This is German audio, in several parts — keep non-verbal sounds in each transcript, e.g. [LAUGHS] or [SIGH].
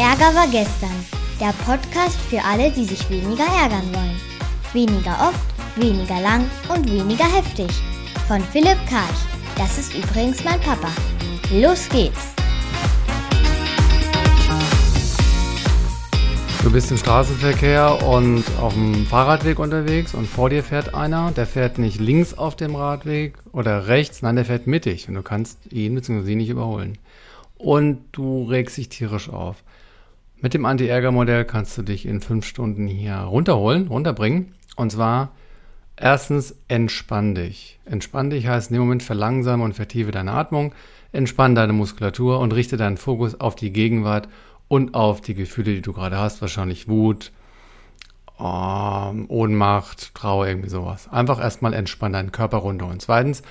Ärger war gestern. Der Podcast für alle, die sich weniger ärgern wollen. Weniger oft, weniger lang und weniger heftig. Von Philipp Karch. Das ist übrigens mein Papa. Los geht's! Du bist im Straßenverkehr und auf dem Fahrradweg unterwegs und vor dir fährt einer, der fährt nicht links auf dem Radweg oder rechts, nein, der fährt mittig und du kannst ihn bzw. sie nicht überholen. Und du regst dich tierisch auf. Mit dem Anti-Ärger-Modell kannst du dich in fünf Stunden hier runterholen, runterbringen. Und zwar erstens entspann dich. Entspann dich heißt in dem Moment verlangsame und vertiefe deine Atmung, entspann deine Muskulatur und richte deinen Fokus auf die Gegenwart und auf die Gefühle, die du gerade hast, wahrscheinlich Wut, ähm, Ohnmacht, Trauer, irgendwie sowas. Einfach erstmal entspannen deinen Körper runter. Und zweitens,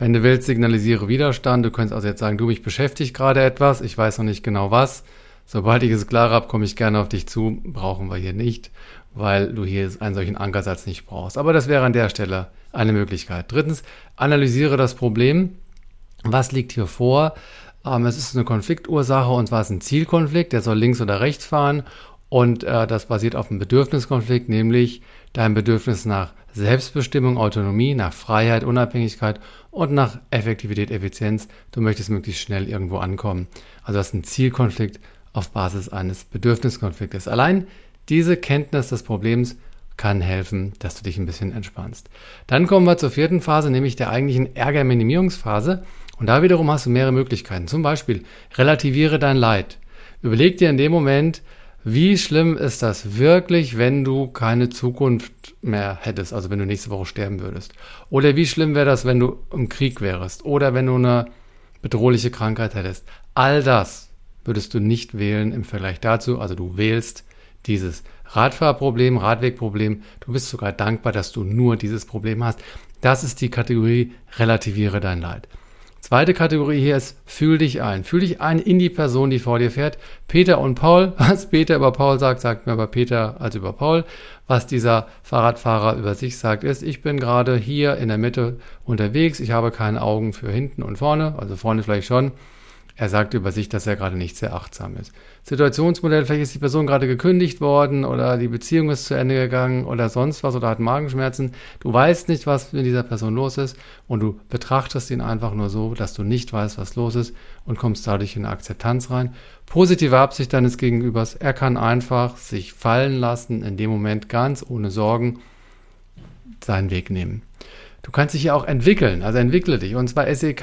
wenn du willst, signalisiere Widerstand. Du könntest also jetzt sagen, du, mich beschäftigt gerade etwas, ich weiß noch nicht genau was. Sobald ich es klar habe, komme ich gerne auf dich zu. Brauchen wir hier nicht, weil du hier einen solchen Ankersatz nicht brauchst. Aber das wäre an der Stelle eine Möglichkeit. Drittens, analysiere das Problem. Was liegt hier vor? Ähm, es ist eine Konfliktursache und zwar ist ein Zielkonflikt, der soll links oder rechts fahren und äh, das basiert auf einem Bedürfniskonflikt, nämlich dein Bedürfnis nach Selbstbestimmung, Autonomie, nach Freiheit, Unabhängigkeit und nach Effektivität, Effizienz. Du möchtest möglichst schnell irgendwo ankommen. Also das ist ein Zielkonflikt auf Basis eines Bedürfniskonfliktes. Allein diese Kenntnis des Problems kann helfen, dass du dich ein bisschen entspannst. Dann kommen wir zur vierten Phase, nämlich der eigentlichen Ärgerminimierungsphase. Und da wiederum hast du mehrere Möglichkeiten. Zum Beispiel, relativiere dein Leid. Überleg dir in dem Moment, wie schlimm ist das wirklich, wenn du keine Zukunft mehr hättest, also wenn du nächste Woche sterben würdest? Oder wie schlimm wäre das, wenn du im Krieg wärst? Oder wenn du eine bedrohliche Krankheit hättest? All das würdest du nicht wählen im Vergleich dazu. Also du wählst dieses Radfahrproblem, Radwegproblem. Du bist sogar dankbar, dass du nur dieses Problem hast. Das ist die Kategorie relativiere dein Leid. Zweite Kategorie hier ist, fühl dich ein. Fühl dich ein in die Person, die vor dir fährt. Peter und Paul. [LAUGHS] Was Peter über Paul sagt, sagt mir aber Peter als über Paul. Was dieser Fahrradfahrer über sich sagt, ist, ich bin gerade hier in der Mitte unterwegs. Ich habe keine Augen für hinten und vorne. Also vorne vielleicht schon. Er sagt über sich, dass er gerade nicht sehr achtsam ist. Situationsmodell, vielleicht ist die Person gerade gekündigt worden oder die Beziehung ist zu Ende gegangen oder sonst was oder hat Magenschmerzen. Du weißt nicht, was mit dieser Person los ist und du betrachtest ihn einfach nur so, dass du nicht weißt, was los ist und kommst dadurch in Akzeptanz rein. Positive Absicht deines Gegenübers, er kann einfach sich fallen lassen, in dem Moment ganz ohne Sorgen seinen Weg nehmen. Du kannst dich ja auch entwickeln, also entwickle dich. Und zwar SEK.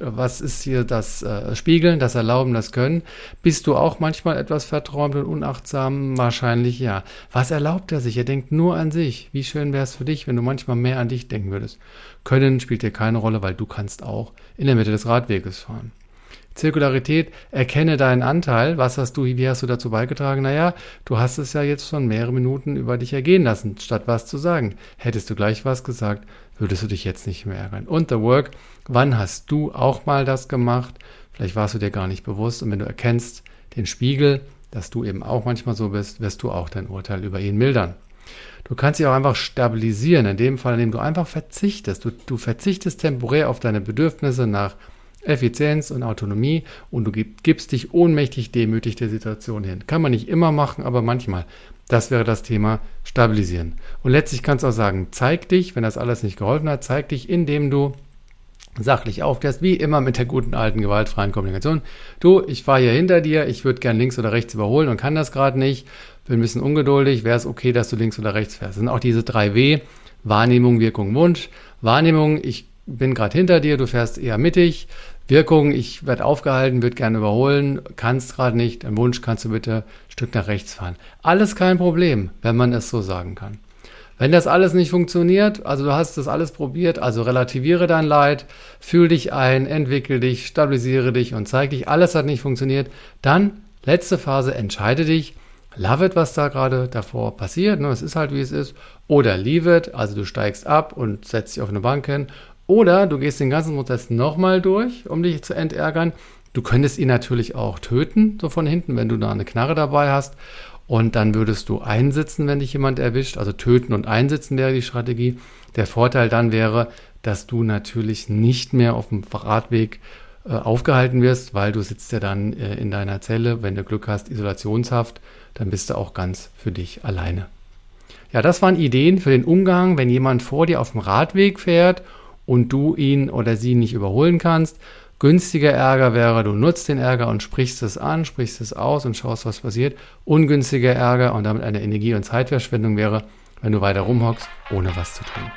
Was ist hier das äh, Spiegeln, das Erlauben, das Können? Bist du auch manchmal etwas verträumt und unachtsam? Wahrscheinlich ja. Was erlaubt er sich? Er denkt nur an sich. Wie schön wäre es für dich, wenn du manchmal mehr an dich denken würdest? Können spielt dir keine Rolle, weil du kannst auch in der Mitte des Radweges fahren. Zirkularität, erkenne deinen Anteil. Was hast du, wie hast du dazu beigetragen? Naja, du hast es ja jetzt schon mehrere Minuten über dich ergehen lassen, statt was zu sagen. Hättest du gleich was gesagt, würdest du dich jetzt nicht mehr ärgern. Und the work, wann hast du auch mal das gemacht? Vielleicht warst du dir gar nicht bewusst. Und wenn du erkennst den Spiegel, dass du eben auch manchmal so bist, wirst du auch dein Urteil über ihn mildern. Du kannst dich auch einfach stabilisieren, in dem Fall, indem du einfach verzichtest. Du, du verzichtest temporär auf deine Bedürfnisse nach Effizienz und Autonomie und du gibst dich ohnmächtig demütig der Situation hin. Kann man nicht immer machen, aber manchmal. Das wäre das Thema stabilisieren. Und letztlich kannst du auch sagen, zeig dich, wenn das alles nicht geholfen hat, zeig dich, indem du sachlich aufklärst, wie immer mit der guten alten gewaltfreien Kommunikation. Du, ich fahre hier hinter dir, ich würde gern links oder rechts überholen und kann das gerade nicht, bin ein bisschen ungeduldig, wäre es okay, dass du links oder rechts fährst. Das sind auch diese drei W, Wahrnehmung, Wirkung, Wunsch. Wahrnehmung, ich bin gerade hinter dir, du fährst eher mittig. Wirkung, ich werde aufgehalten, würde gerne überholen, kannst gerade nicht. Ein Wunsch, kannst du bitte ein Stück nach rechts fahren. Alles kein Problem, wenn man es so sagen kann. Wenn das alles nicht funktioniert, also du hast das alles probiert, also relativiere dein Leid, fühl dich ein, entwickel dich, stabilisiere dich und zeig dich, alles hat nicht funktioniert, dann letzte Phase, entscheide dich, love it, was da gerade davor passiert, ne, es ist halt wie es ist, oder leave it, also du steigst ab und setzt dich auf eine Bank hin oder du gehst den ganzen Prozess nochmal durch, um dich zu entärgern. Du könntest ihn natürlich auch töten, so von hinten, wenn du da eine Knarre dabei hast. Und dann würdest du einsitzen, wenn dich jemand erwischt. Also töten und einsitzen wäre die Strategie. Der Vorteil dann wäre, dass du natürlich nicht mehr auf dem Radweg äh, aufgehalten wirst, weil du sitzt ja dann äh, in deiner Zelle, wenn du Glück hast, Isolationshaft, dann bist du auch ganz für dich alleine. Ja, das waren Ideen für den Umgang, wenn jemand vor dir auf dem Radweg fährt und du ihn oder sie nicht überholen kannst. Günstiger Ärger wäre, du nutzt den Ärger und sprichst es an, sprichst es aus und schaust, was passiert. Ungünstiger Ärger und damit eine Energie- und Zeitverschwendung wäre, wenn du weiter rumhockst, ohne was zu tun.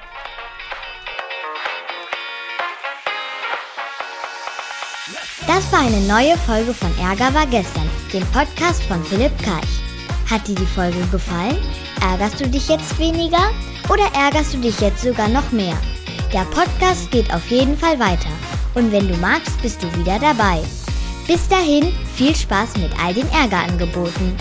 Das war eine neue Folge von Ärger war gestern, dem Podcast von Philipp Karch. Hat dir die Folge gefallen? Ärgerst du dich jetzt weniger oder ärgerst du dich jetzt sogar noch mehr? Der Podcast geht auf jeden Fall weiter. Und wenn du magst, bist du wieder dabei. Bis dahin, viel Spaß mit all den Ärgerangeboten.